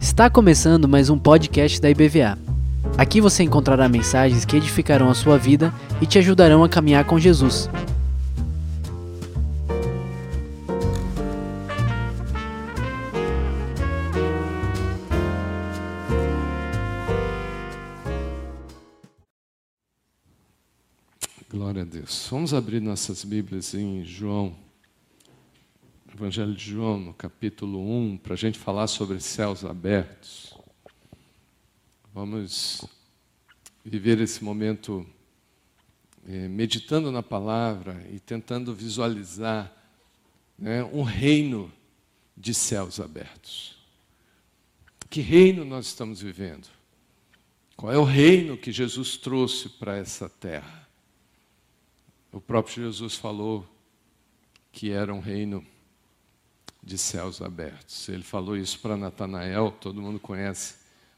Está começando mais um podcast da IBVA. Aqui você encontrará mensagens que edificarão a sua vida e te ajudarão a caminhar com Jesus. Glória a Deus. Vamos abrir nossas Bíblias em João, Evangelho de João, no capítulo 1, para a gente falar sobre céus abertos. Vamos viver esse momento eh, meditando na palavra e tentando visualizar né, um reino de céus abertos. Que reino nós estamos vivendo? Qual é o reino que Jesus trouxe para essa terra? O próprio Jesus falou que era um reino de céus abertos. Ele falou isso para Natanael, todo mundo conhece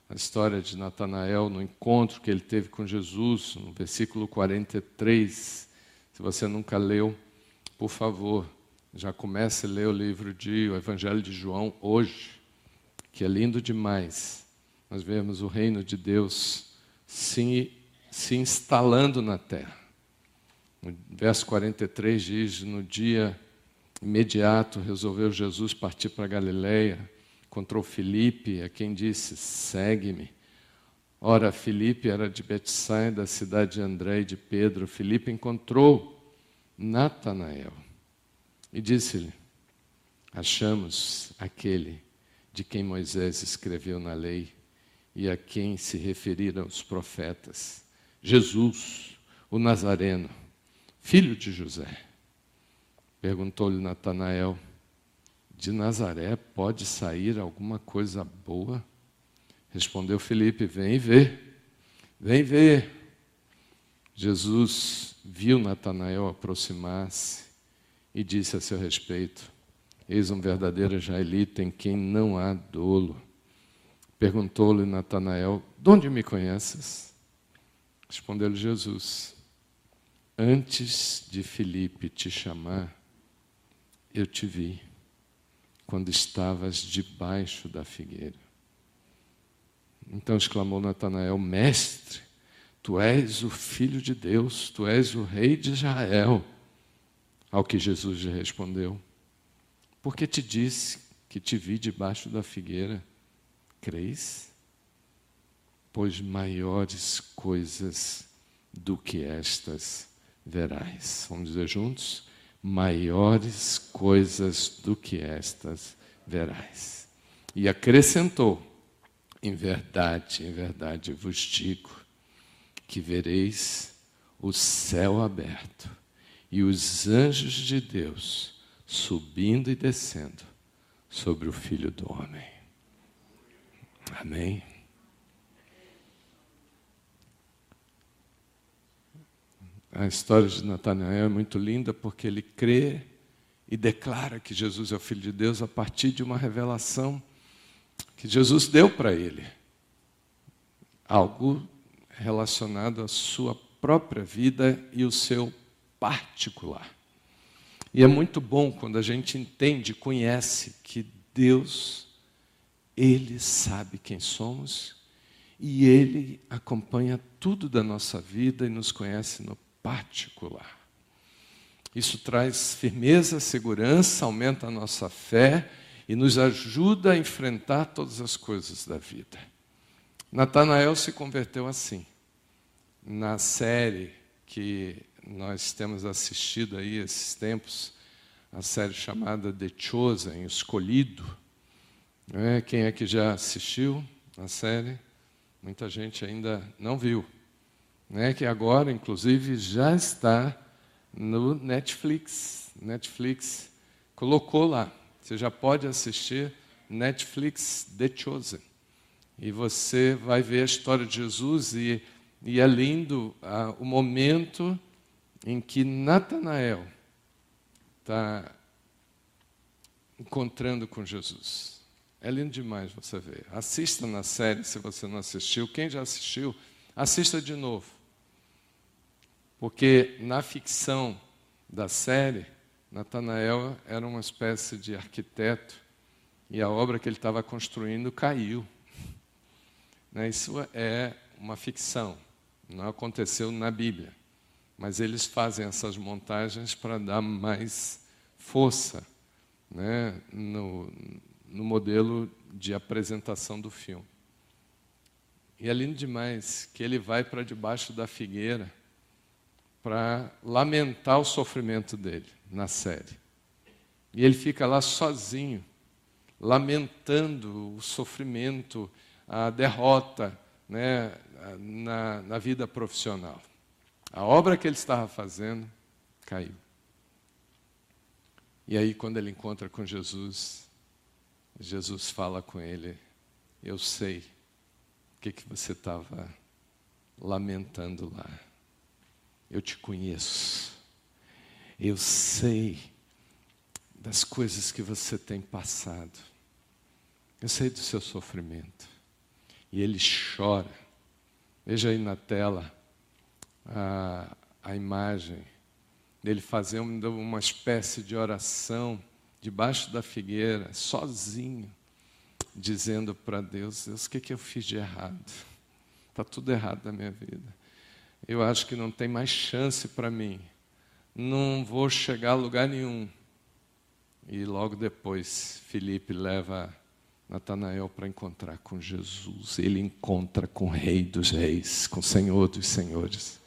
a história de Natanael no encontro que ele teve com Jesus, no versículo 43. Se você nunca leu, por favor, já comece a ler o livro de o Evangelho de João hoje, que é lindo demais. Nós vemos o reino de Deus se, se instalando na terra. No verso 43 diz: No dia imediato resolveu Jesus partir para Galiléia, encontrou Filipe, a quem disse: Segue-me. Ora, Filipe era de Betsaida, da cidade de André e de Pedro. Filipe encontrou Natanael e disse-lhe: Achamos aquele de quem Moisés escreveu na lei e a quem se referiram os profetas, Jesus, o Nazareno filho de José. Perguntou-lhe Natanael: De Nazaré pode sair alguma coisa boa? Respondeu Felipe: Vem ver, vem ver. Jesus viu Natanael aproximar-se e disse a seu respeito: Eis um verdadeiro israelita em quem não há dolo. Perguntou-lhe Natanael: De onde me conheces? Respondeu-lhe Jesus: Antes de Filipe te chamar, eu te vi quando estavas debaixo da figueira. Então exclamou Natanael: Mestre, tu és o filho de Deus, tu és o rei de Israel. Ao que Jesus lhe respondeu: Porque te disse que te vi debaixo da figueira, crês? Pois maiores coisas do que estas verás. Vamos dizer juntos? Maiores coisas do que estas verás. E acrescentou: Em verdade, em verdade vos digo que vereis o céu aberto e os anjos de Deus subindo e descendo sobre o Filho do Homem. Amém. A história de Natanael é muito linda porque ele crê e declara que Jesus é o Filho de Deus a partir de uma revelação que Jesus deu para ele. Algo relacionado à sua própria vida e o seu particular. E é muito bom quando a gente entende, conhece que Deus, Ele sabe quem somos e Ele acompanha tudo da nossa vida e nos conhece no particular. Isso traz firmeza, segurança, aumenta a nossa fé e nos ajuda a enfrentar todas as coisas da vida. Natanael se converteu assim. Na série que nós temos assistido aí esses tempos, a série chamada The Chosen, Escolhido. É? Quem é que já assistiu a série? Muita gente ainda não viu né, que agora, inclusive, já está no Netflix. Netflix colocou lá. Você já pode assistir Netflix The Chosen. E você vai ver a história de Jesus e, e é lindo ah, o momento em que Natanael está encontrando com Jesus. É lindo demais você ver. Assista na série se você não assistiu. Quem já assistiu, assista de novo. Porque na ficção da série, Natanael era uma espécie de arquiteto e a obra que ele estava construindo caiu. Né, isso é uma ficção, não aconteceu na Bíblia. Mas eles fazem essas montagens para dar mais força né, no, no modelo de apresentação do filme. E é lindo demais que ele vai para debaixo da figueira para lamentar o sofrimento dele na série. E ele fica lá sozinho, lamentando o sofrimento, a derrota né, na, na vida profissional. A obra que ele estava fazendo caiu. E aí, quando ele encontra com Jesus, Jesus fala com ele: Eu sei o que, que você estava lamentando lá. Eu te conheço. Eu sei das coisas que você tem passado. Eu sei do seu sofrimento. E ele chora. Veja aí na tela a, a imagem dele fazendo uma espécie de oração debaixo da figueira, sozinho, dizendo para Deus: Deus, o que, que eu fiz de errado? Está tudo errado na minha vida. Eu acho que não tem mais chance para mim. Não vou chegar a lugar nenhum. E logo depois, Felipe leva Natanael para encontrar com Jesus. Ele encontra com o Rei dos Reis, com o Senhor dos Senhores.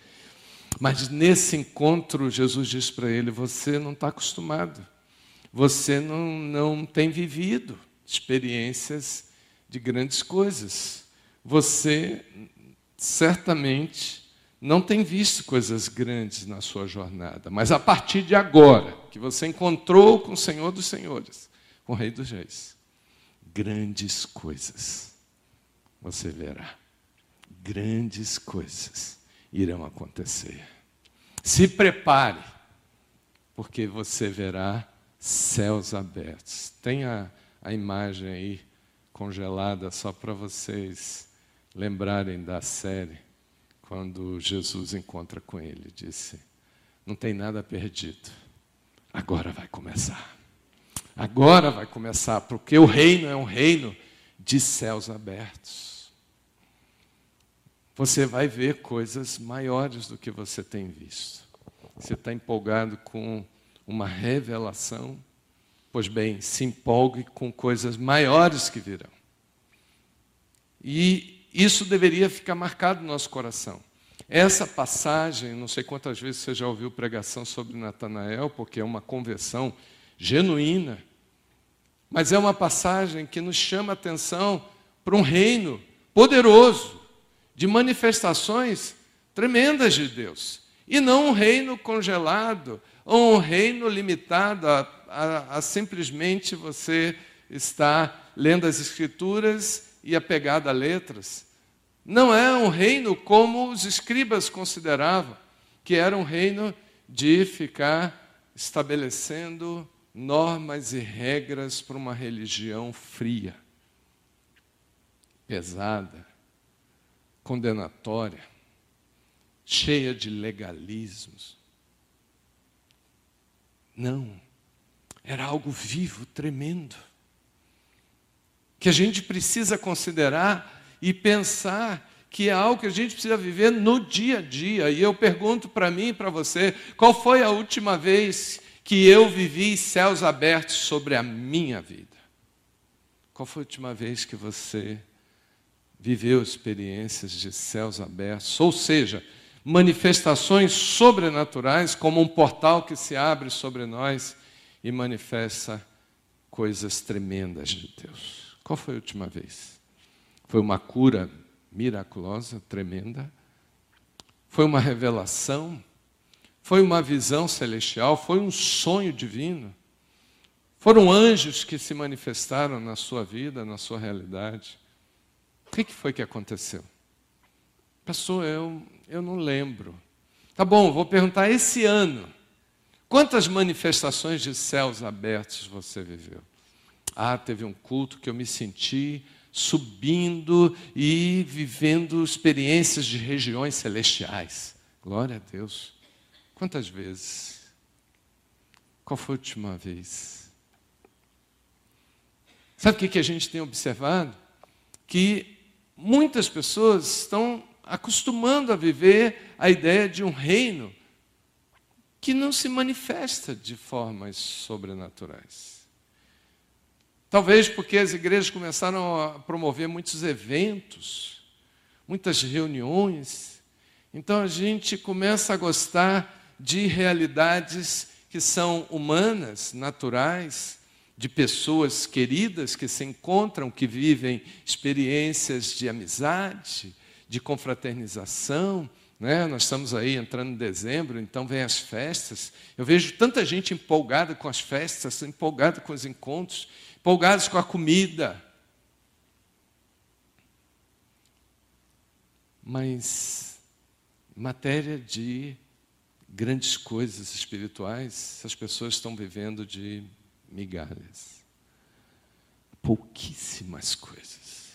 Mas nesse encontro, Jesus diz para ele: Você não está acostumado, você não, não tem vivido experiências de grandes coisas. Você certamente não tem visto coisas grandes na sua jornada, mas a partir de agora, que você encontrou com o Senhor dos Senhores, com o Rei dos Reis, grandes coisas você verá. Grandes coisas irão acontecer. Se prepare, porque você verá céus abertos. Tem a, a imagem aí congelada só para vocês lembrarem da série, quando Jesus encontra com ele, disse: Não tem nada perdido, agora vai começar. Agora vai começar, porque o reino é um reino de céus abertos você vai ver coisas maiores do que você tem visto. Você está empolgado com uma revelação? Pois bem, se empolgue com coisas maiores que virão. E isso deveria ficar marcado no nosso coração. Essa passagem, não sei quantas vezes você já ouviu pregação sobre Natanael, porque é uma conversão genuína, mas é uma passagem que nos chama a atenção para um reino poderoso, de manifestações tremendas de Deus. E não um reino congelado, ou um reino limitado a, a, a simplesmente você estar lendo as Escrituras e apegado a letras. Não é um reino como os escribas consideravam, que era um reino de ficar estabelecendo normas e regras para uma religião fria, pesada, condenatória, cheia de legalismos. Não, era algo vivo, tremendo, que a gente precisa considerar e pensar que é algo que a gente precisa viver no dia a dia. E eu pergunto para mim e para você: qual foi a última vez que eu vivi céus abertos sobre a minha vida? Qual foi a última vez que você viveu experiências de céus abertos, ou seja, manifestações sobrenaturais, como um portal que se abre sobre nós e manifesta coisas tremendas de Deus. Qual foi a última vez? Foi uma cura miraculosa, tremenda? Foi uma revelação? Foi uma visão celestial? Foi um sonho divino? Foram anjos que se manifestaram na sua vida, na sua realidade? O que foi que aconteceu? Pastor, eu, eu não lembro. Tá bom, vou perguntar esse ano. Quantas manifestações de céus abertos você viveu? Ah, teve um culto que eu me senti subindo e vivendo experiências de regiões celestiais. Glória a Deus. Quantas vezes? Qual foi a última vez? Sabe o que, a gente tem observado? Que muitas pessoas estão acostumando a viver a ideia de um reino que não se manifesta de formas sobrenaturais. Talvez porque as igrejas começaram a promover muitos eventos, muitas reuniões, então a gente começa a gostar de realidades que são humanas, naturais, de pessoas queridas que se encontram, que vivem experiências de amizade, de confraternização. Né? Nós estamos aí entrando em dezembro, então vem as festas. Eu vejo tanta gente empolgada com as festas, empolgada com os encontros, empolgados com a comida. Mas matéria de grandes coisas espirituais, as pessoas estão vivendo de migalhas. Pouquíssimas coisas.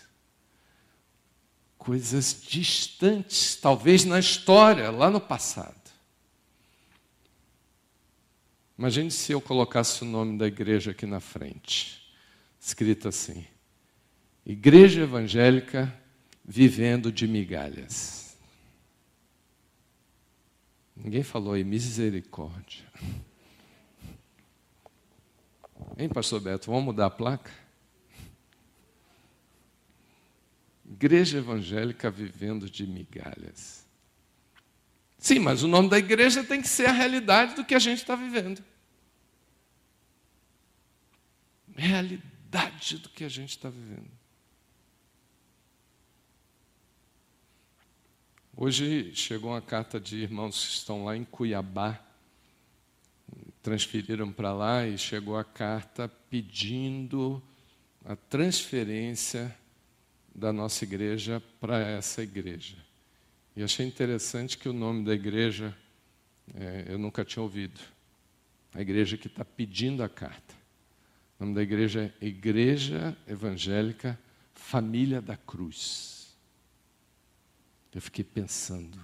Coisas distantes, talvez na história, lá no passado. Imagine se eu colocasse o nome da igreja aqui na frente, escrito assim: Igreja Evangélica vivendo de migalhas. Ninguém falou aí misericórdia. Hein, pastor Beto, vamos mudar a placa? Igreja evangélica vivendo de migalhas. Sim, mas o nome da igreja tem que ser a realidade do que a gente está vivendo. Realidade do que a gente está vivendo. Hoje chegou uma carta de irmãos que estão lá em Cuiabá, transferiram para lá e chegou a carta pedindo a transferência da nossa igreja para essa igreja. E achei interessante que o nome da igreja é, eu nunca tinha ouvido. A igreja que está pedindo a carta. O nome da igreja é Igreja Evangélica Família da Cruz. Eu fiquei pensando,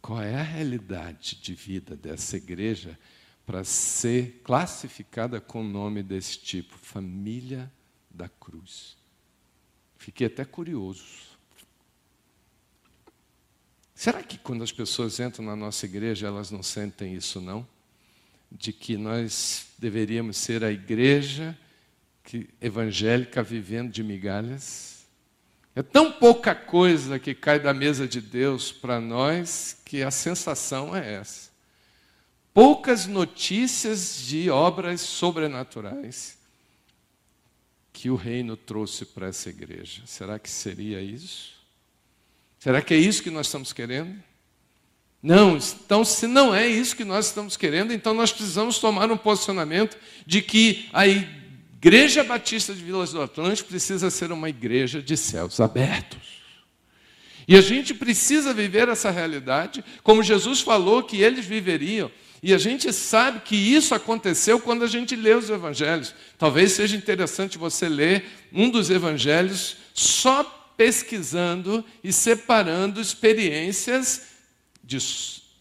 qual é a realidade de vida dessa igreja para ser classificada com o nome desse tipo, Família da Cruz. Fiquei até curioso. Será que quando as pessoas entram na nossa igreja, elas não sentem isso, não? De que nós deveríamos ser a igreja que, evangélica vivendo de migalhas? É tão pouca coisa que cai da mesa de Deus para nós que a sensação é essa poucas notícias de obras sobrenaturais que o reino trouxe para essa igreja. Será que seria isso? Será que é isso que nós estamos querendo? Não, então, se não é isso que nós estamos querendo, então nós precisamos tomar um posicionamento de que a Igreja Batista de Vilas do Atlântico precisa ser uma igreja de céus abertos. E a gente precisa viver essa realidade, como Jesus falou que eles viveriam. E a gente sabe que isso aconteceu quando a gente lê os evangelhos. Talvez seja interessante você ler um dos evangelhos só pesquisando e separando experiências de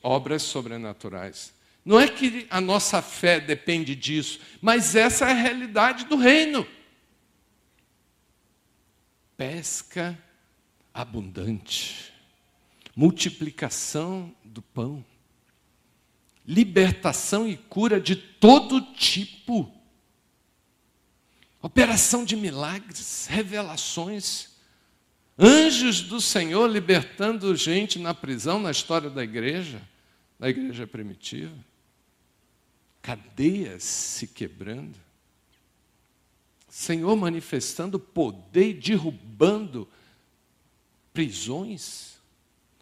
obras sobrenaturais. Não é que a nossa fé depende disso, mas essa é a realidade do reino. Pesca abundante, multiplicação do pão libertação e cura de todo tipo. Operação de milagres, revelações, anjos do Senhor libertando gente na prisão, na história da igreja, da igreja primitiva, cadeias se quebrando, Senhor manifestando poder e derrubando prisões.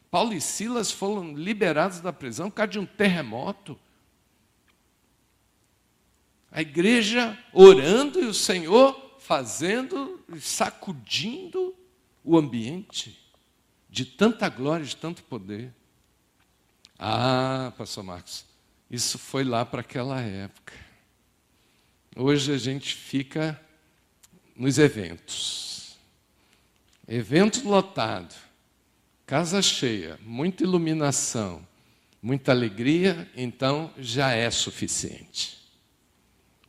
Paulo e Silas foram liberados da prisão por causa de um terremoto. A igreja orando e o Senhor fazendo, sacudindo o ambiente de tanta glória, de tanto poder. Ah, pastor Marcos, isso foi lá para aquela época. Hoje a gente fica nos eventos. Evento lotado. Casa cheia, muita iluminação, muita alegria, então já é suficiente.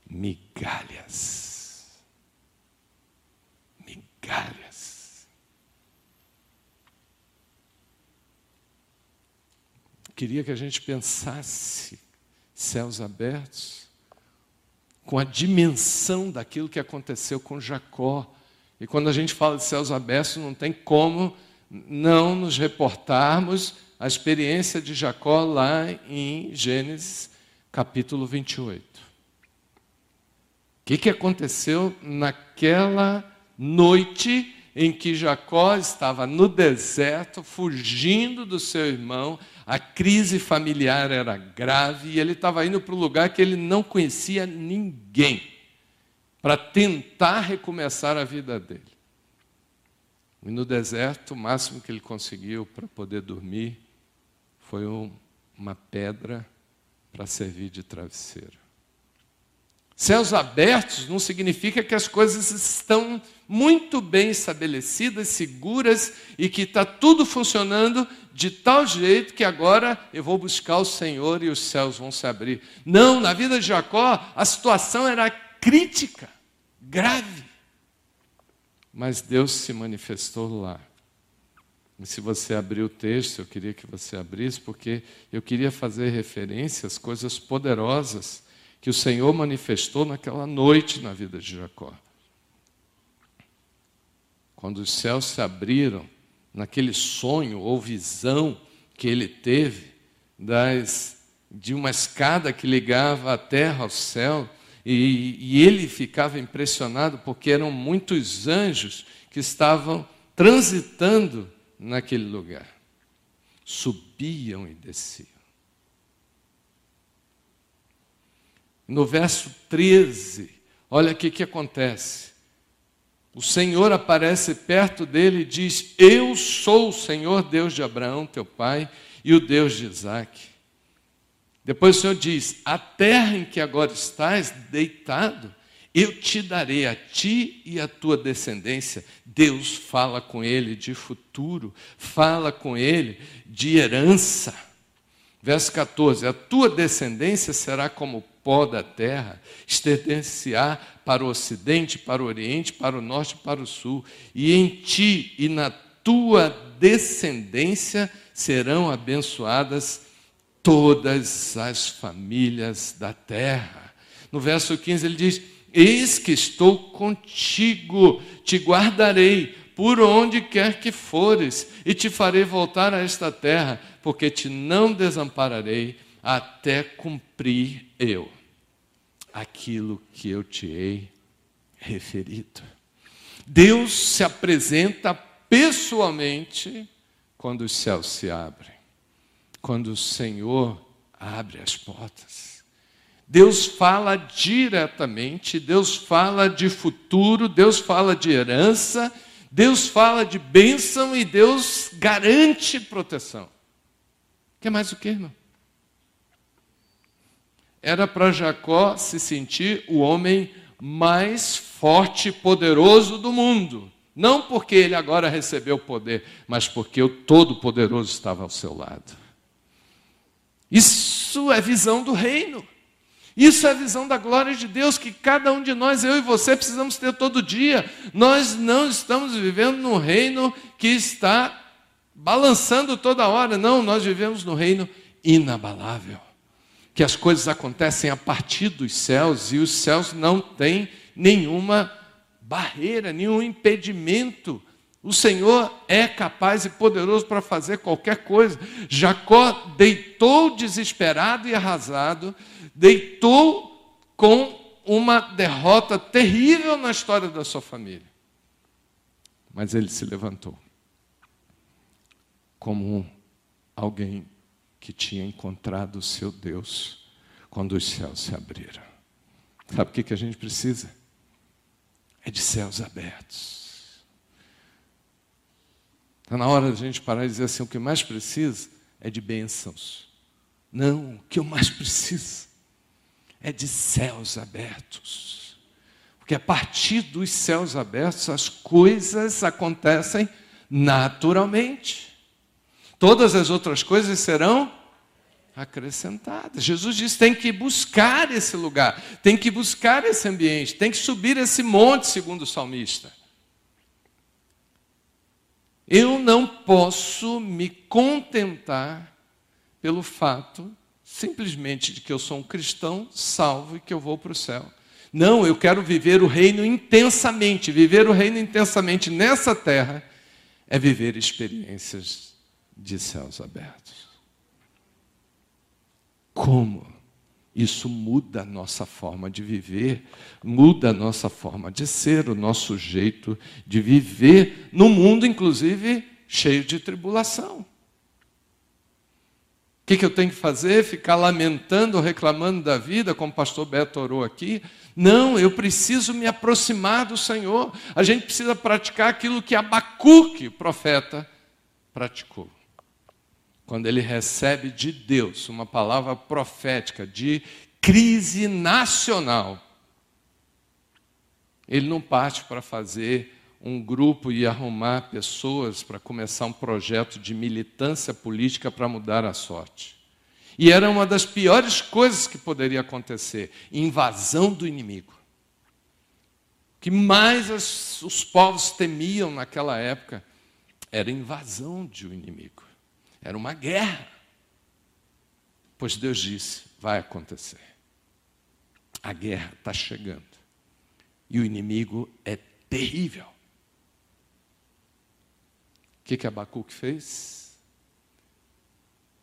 migalhas. Migalhas. Queria que a gente pensasse céus abertos com a dimensão daquilo que aconteceu com Jacó. E quando a gente fala de céus abertos, não tem como não nos reportarmos a experiência de Jacó lá em Gênesis capítulo 28. O que, que aconteceu naquela noite em que Jacó estava no deserto, fugindo do seu irmão, a crise familiar era grave e ele estava indo para um lugar que ele não conhecia ninguém, para tentar recomeçar a vida dele. E no deserto, o máximo que ele conseguiu para poder dormir foi um, uma pedra para servir de travesseiro. Céus abertos não significa que as coisas estão muito bem estabelecidas, seguras e que está tudo funcionando de tal jeito que agora eu vou buscar o Senhor e os céus vão se abrir. Não, na vida de Jacó a situação era crítica, grave. Mas Deus se manifestou lá. E se você abrir o texto, eu queria que você abrisse, porque eu queria fazer referência às coisas poderosas que o Senhor manifestou naquela noite na vida de Jacó. Quando os céus se abriram, naquele sonho ou visão que ele teve das, de uma escada que ligava a terra ao céu, e, e ele ficava impressionado porque eram muitos anjos que estavam transitando naquele lugar. Subiam e desciam. No verso 13, olha o que acontece. O Senhor aparece perto dele e diz: Eu sou o Senhor Deus de Abraão, teu pai, e o Deus de Isaac. Depois o Senhor diz: A terra em que agora estás deitado, eu te darei a ti e a tua descendência. Deus fala com ele de futuro, fala com ele de herança. Verso 14: A tua descendência será como pó da terra, estender-se-á para o ocidente, para o oriente, para o norte para o sul, e em ti e na tua descendência serão abençoadas todas as famílias da terra. No verso 15 ele diz: Eis que estou contigo, te guardarei por onde quer que fores, e te farei voltar a esta terra, porque te não desampararei até cumprir eu aquilo que eu te hei referido. Deus se apresenta pessoalmente quando os céus se abrem, quando o Senhor abre as portas. Deus fala diretamente, Deus fala de futuro, Deus fala de herança, Deus fala de bênção e Deus garante proteção. Quer mais o que, irmão? Era para Jacó se sentir o homem mais forte e poderoso do mundo. Não porque ele agora recebeu poder, mas porque o Todo-Poderoso estava ao seu lado. Isso é visão do reino. Isso é a visão da glória de Deus que cada um de nós, eu e você, precisamos ter todo dia. Nós não estamos vivendo num reino que está balançando toda hora, não, nós vivemos no reino inabalável. Que as coisas acontecem a partir dos céus e os céus não têm nenhuma barreira, nenhum impedimento. O Senhor é capaz e poderoso para fazer qualquer coisa. Jacó deitou desesperado e arrasado deitou com uma derrota terrível na história da sua família. Mas ele se levantou como alguém que tinha encontrado o seu Deus quando os céus se abriram. Sabe o que a gente precisa? É de céus abertos. Está na hora da gente parar e dizer assim: o que mais precisa é de bênçãos. Não, o que eu mais preciso é de céus abertos. Porque a partir dos céus abertos as coisas acontecem naturalmente. Todas as outras coisas serão acrescentadas. Jesus disse: tem que buscar esse lugar, tem que buscar esse ambiente, tem que subir esse monte, segundo o salmista. Eu não posso me contentar pelo fato simplesmente de que eu sou um cristão salvo e que eu vou para o céu. Não, eu quero viver o reino intensamente. Viver o reino intensamente nessa terra é viver experiências de céus abertos. Como isso muda a nossa forma de viver, muda a nossa forma de ser, o nosso jeito de viver, no mundo, inclusive, cheio de tribulação. O que, que eu tenho que fazer? Ficar lamentando, reclamando da vida, como o pastor Beto orou aqui? Não, eu preciso me aproximar do Senhor. A gente precisa praticar aquilo que Abacuque, o profeta, praticou quando ele recebe de Deus uma palavra profética de crise nacional, ele não parte para fazer um grupo e arrumar pessoas para começar um projeto de militância política para mudar a sorte. E era uma das piores coisas que poderia acontecer invasão do inimigo. O que mais os povos temiam naquela época era invasão de um inimigo. Era uma guerra. Pois Deus disse: vai acontecer. A guerra está chegando. E o inimigo é terrível. O que, que Abacuque fez?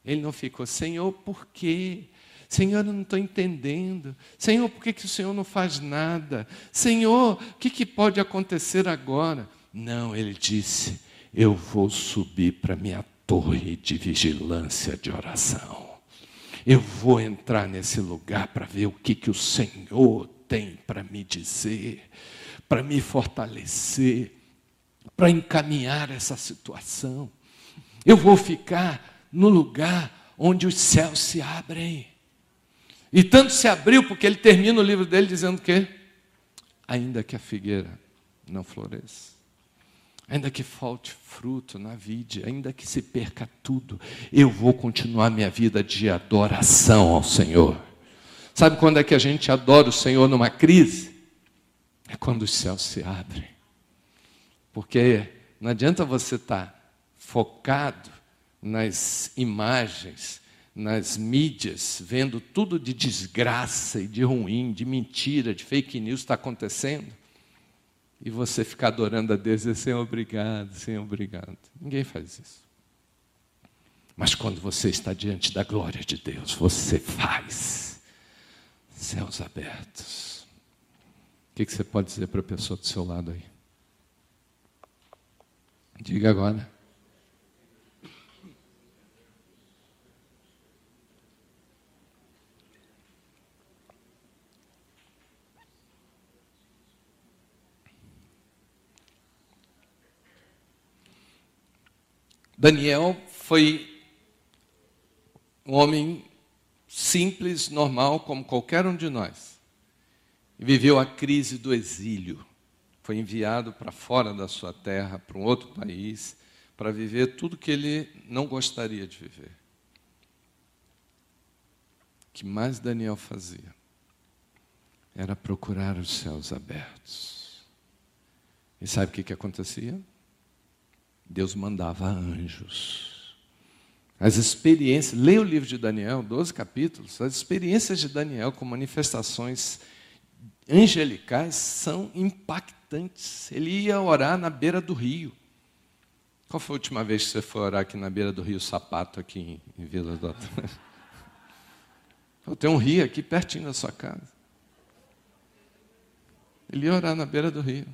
Ele não ficou, Senhor, por quê? Senhor, eu não estou entendendo. Senhor, por que, que o Senhor não faz nada? Senhor, o que, que pode acontecer agora? Não, ele disse: Eu vou subir para minha torre de vigilância de oração. Eu vou entrar nesse lugar para ver o que, que o Senhor tem para me dizer, para me fortalecer, para encaminhar essa situação. Eu vou ficar no lugar onde os céus se abrem. E tanto se abriu porque ele termina o livro dele dizendo que ainda que a figueira não floresça, ainda que falte fruto na vida, ainda que se perca tudo, eu vou continuar minha vida de adoração ao Senhor. Sabe quando é que a gente adora o Senhor numa crise? É quando os céus se abrem. Porque não adianta você estar focado nas imagens, nas mídias, vendo tudo de desgraça e de ruim, de mentira, de fake news está acontecendo e você ficar adorando a Deus e dizer, Senhor, obrigado, Senhor, obrigado. Ninguém faz isso. Mas quando você está diante da glória de Deus, você faz céus abertos. O que, você pode dizer para a pessoa do seu lado aí? Diga agora. Daniel foi um homem simples, normal, como qualquer um de nós. Viveu a crise do exílio. Foi enviado para fora da sua terra, para um outro país, para viver tudo que ele não gostaria de viver. O que mais Daniel fazia era procurar os céus abertos. E sabe o que, que acontecia? Deus mandava anjos. As experiências, leia o livro de Daniel, 12 capítulos, as experiências de Daniel com manifestações angelicais são impactantes. Ele ia orar na beira do rio. Qual foi a última vez que você foi orar aqui na beira do rio Sapato, aqui em, em Vila do Tem um rio aqui pertinho da sua casa. Ele ia orar na beira do rio.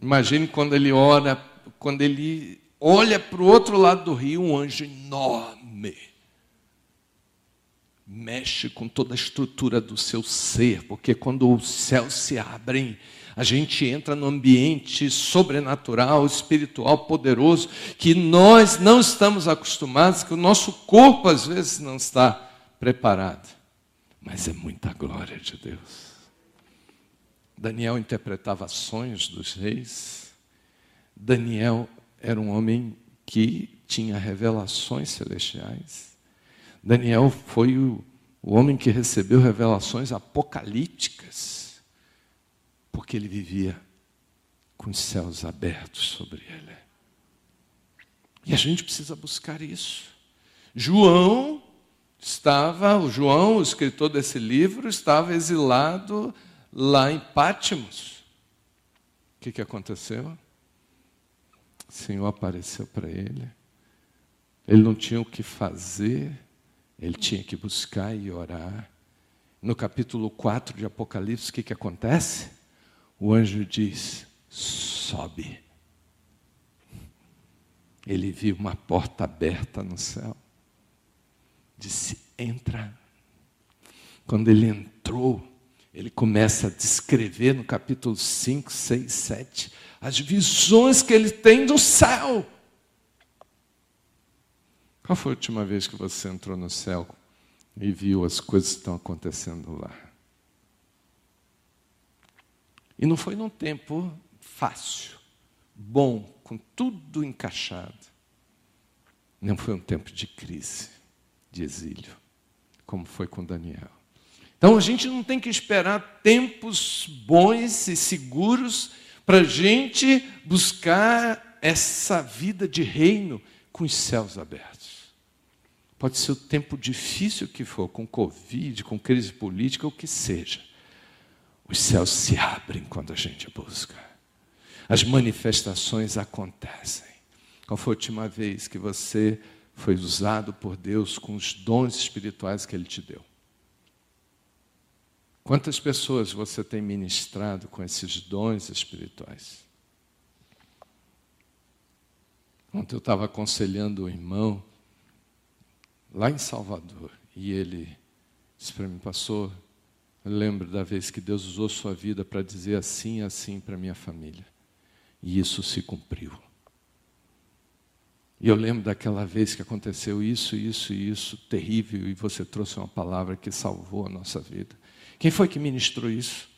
Imagine quando ele ora, quando ele olha para o outro lado do rio, um anjo enorme. Mexe com toda a estrutura do seu ser, porque quando os céus se abrem, a gente entra no ambiente sobrenatural, espiritual, poderoso, que nós não estamos acostumados, que o nosso corpo às vezes não está preparado. Mas é muita glória de Deus. Daniel interpretava sonhos dos reis. Daniel era um homem que tinha revelações celestiais. Daniel foi o, o homem que recebeu revelações apocalípticas, porque ele vivia com os céus abertos sobre ele. E a gente precisa buscar isso. João estava, o João, o escritor desse livro, estava exilado lá em Pátimos. O que, que aconteceu? O Senhor apareceu para ele. Ele não tinha o que fazer, ele tinha que buscar e orar. No capítulo 4 de Apocalipse, o que, que acontece? O anjo diz: sobe. Ele viu uma porta aberta no céu. Disse: entra. Quando ele entrou, ele começa a descrever no capítulo 5, 6, 7 as visões que ele tem do céu. Qual foi a última vez que você entrou no céu e viu as coisas que estão acontecendo lá? E não foi num tempo fácil, bom, com tudo encaixado. Não foi um tempo de crise, de exílio, como foi com Daniel. Então a gente não tem que esperar tempos bons e seguros para a gente buscar essa vida de reino com os céus abertos. Pode ser o tempo difícil que for, com Covid, com crise política, o que seja. Os céus se abrem quando a gente busca. As manifestações acontecem. Qual foi a última vez que você foi usado por Deus com os dons espirituais que Ele te deu? Quantas pessoas você tem ministrado com esses dons espirituais? Ontem eu estava aconselhando o irmão lá em Salvador e ele disse para mim, pastor, eu lembro da vez que Deus usou sua vida para dizer assim assim para minha família. E isso se cumpriu. E eu lembro daquela vez que aconteceu isso, isso e isso terrível e você trouxe uma palavra que salvou a nossa vida. Quem foi que ministrou isso?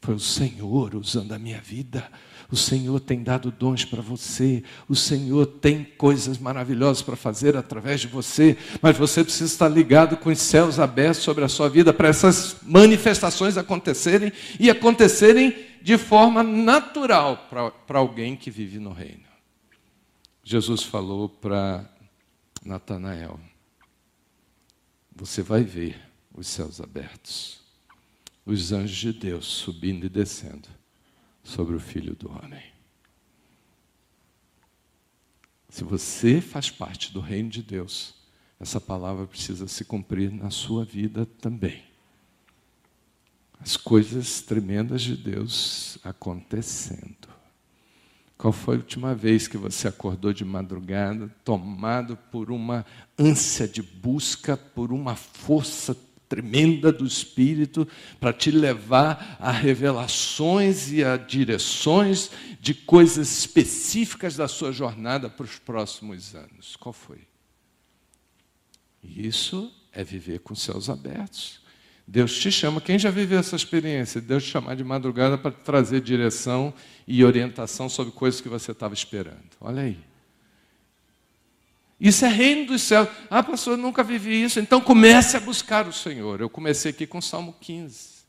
Foi o Senhor usando a minha vida. O Senhor tem dado dons para você. O Senhor tem coisas maravilhosas para fazer através de você. Mas você precisa estar ligado com os céus abertos sobre a sua vida para essas manifestações acontecerem e acontecerem de forma natural para alguém que vive no reino. Jesus falou para Natanael: Você vai ver os céus abertos, os anjos de Deus subindo e descendo sobre o Filho do Homem. Se você faz parte do reino de Deus, essa palavra precisa se cumprir na sua vida também. As coisas tremendas de Deus acontecendo. Qual foi a última vez que você acordou de madrugada, tomado por uma ânsia de busca, por uma força tremenda do Espírito para te levar a revelações e a direções de coisas específicas da sua jornada para os próximos anos. Qual foi? Isso é viver com céus abertos. Deus te chama, quem já viveu essa experiência? Deus te chamar de madrugada para trazer direção e orientação sobre coisas que você estava esperando. Olha aí. Isso é reino dos céus. Ah, pastor, eu nunca vivi isso. Então comece a buscar o Senhor. Eu comecei aqui com o Salmo 15.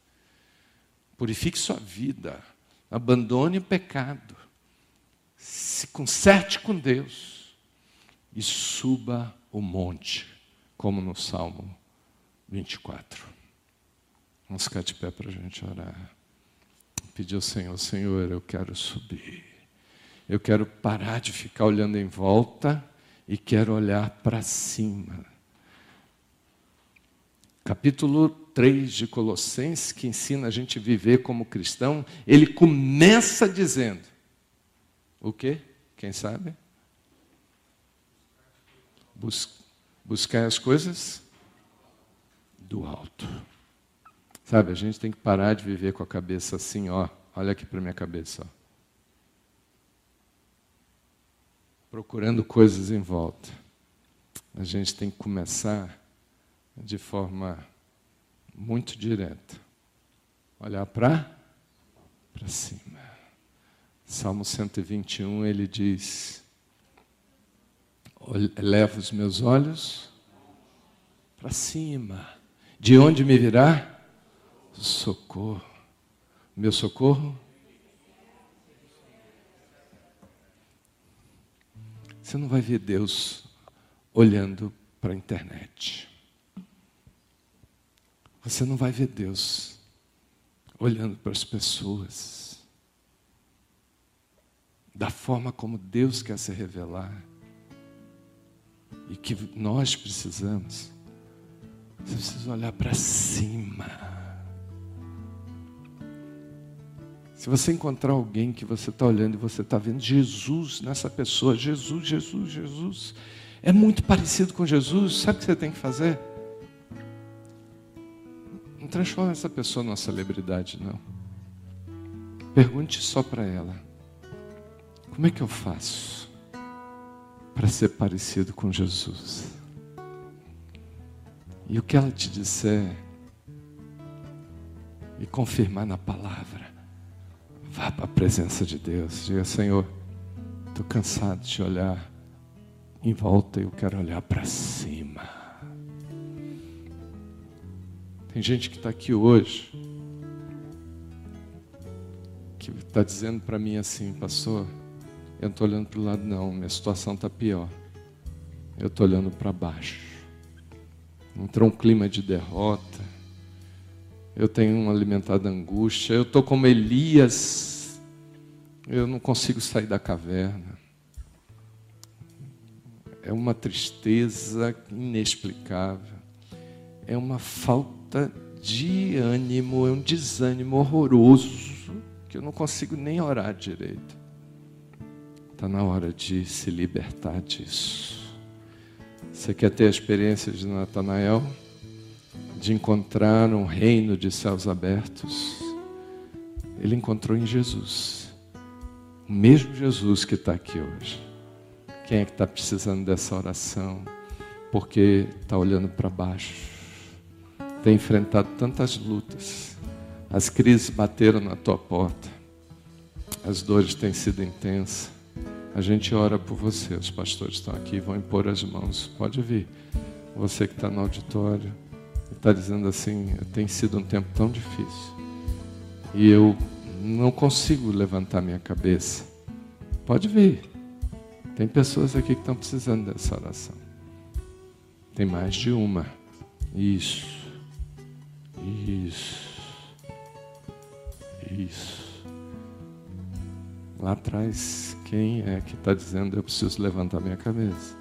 Purifique sua vida. Abandone o pecado. Se conserte com Deus. E suba o monte, como no Salmo 24. Vamos ficar de pé para a gente orar. Pedir ao Senhor, Senhor, eu quero subir. Eu quero parar de ficar olhando em volta e quero olhar para cima. Capítulo 3 de Colossenses, que ensina a gente viver como cristão, ele começa dizendo: o quê? Quem sabe? Bus buscar as coisas do alto. Sabe, a gente tem que parar de viver com a cabeça assim, ó. Olha aqui para minha cabeça, ó. Procurando coisas em volta. A gente tem que começar de forma muito direta. Olhar para para cima. Salmo 121, ele diz: Eleva os meus olhos para cima. De onde me virá? Socorro. Meu socorro? Você não vai ver Deus olhando para a internet. Você não vai ver Deus olhando para as pessoas. Da forma como Deus quer se revelar. E que nós precisamos. Você precisa olhar para cima. Se você encontrar alguém que você está olhando e você está vendo Jesus nessa pessoa, Jesus, Jesus, Jesus, é muito parecido com Jesus, sabe o que você tem que fazer? Não transforma essa pessoa numa celebridade, não. Pergunte só para ela: como é que eu faço para ser parecido com Jesus? E o que ela te disser e confirmar na palavra, vá para a presença de Deus. Diga, Senhor, estou cansado de olhar em volta eu quero olhar para cima. Tem gente que está aqui hoje que está dizendo para mim assim, pastor, eu não estou olhando para o lado não, minha situação está pior. Eu estou olhando para baixo. Entrou um clima de derrota. Eu tenho uma alimentada angústia. Eu estou como Elias. Eu não consigo sair da caverna. É uma tristeza inexplicável. É uma falta de ânimo, é um desânimo horroroso que eu não consigo nem orar direito. Está na hora de se libertar disso. Você quer ter a experiência de Natanael? De encontrar um reino de céus abertos? Ele encontrou em Jesus. O mesmo Jesus que está aqui hoje. Quem é que está precisando dessa oração? Porque está olhando para baixo. Tem enfrentado tantas lutas. As crises bateram na tua porta. As dores têm sido intensas. A gente ora por você, os pastores estão aqui, vão impor as mãos. Pode vir. Você que está no auditório, está dizendo assim: tem sido um tempo tão difícil e eu não consigo levantar minha cabeça. Pode vir. Tem pessoas aqui que estão precisando dessa oração. Tem mais de uma. Isso. Isso. Isso. Lá atrás quem é que está dizendo eu preciso levantar minha cabeça?